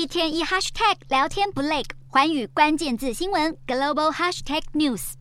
一天一 hashtag 聊天不累，寰宇关键字新闻 global hashtag news。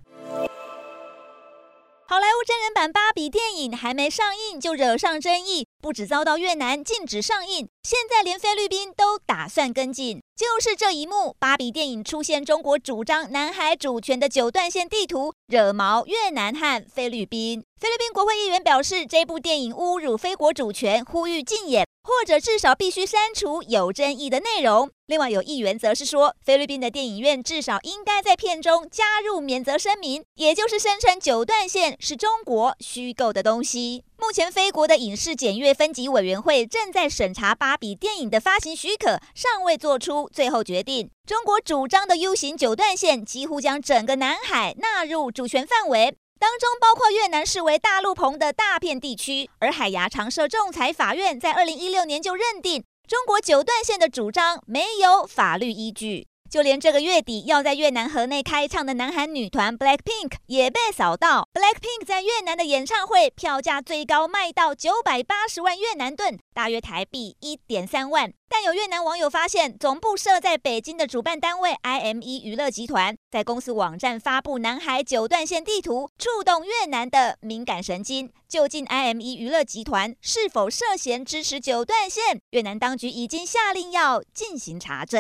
好莱坞真人版芭比电影还没上映就惹上争议，不止遭到越南禁止上映，现在连菲律宾都打算跟进。就是这一幕，芭比电影出现中国主张南海主权的九段线地图，惹毛越南和菲律宾。菲律宾国会议员表示，这部电影侮辱菲国主权，呼吁禁演，或者至少必须删除有争议的内容。另外有议员则是说，菲律宾的电影院至少应该在片中加入免责声明，也就是声称九段线是中国虚构的东西。目前菲国的影视检阅分级委员会正在审查芭比电影的发行许可，尚未做出最后决定。中国主张的 U 型九段线几乎将整个南海纳入主权范围。当中包括越南视为大陆棚的大片地区，而海牙常设仲裁法院在二零一六年就认定中国九段线的主张没有法律依据。就连这个月底要在越南河内开唱的南韩女团 BLACKPINK 也被扫到。BLACKPINK 在越南的演唱会票价最高卖到九百八十万越南盾，大约台币一点三万。但有越南网友发现，总部设在北京的主办单位 IME 娱乐集团在公司网站发布南海九段线地图，触动越南的敏感神经。究竟 IME 娱乐集团是否涉嫌支持九段线？越南当局已经下令要进行查证。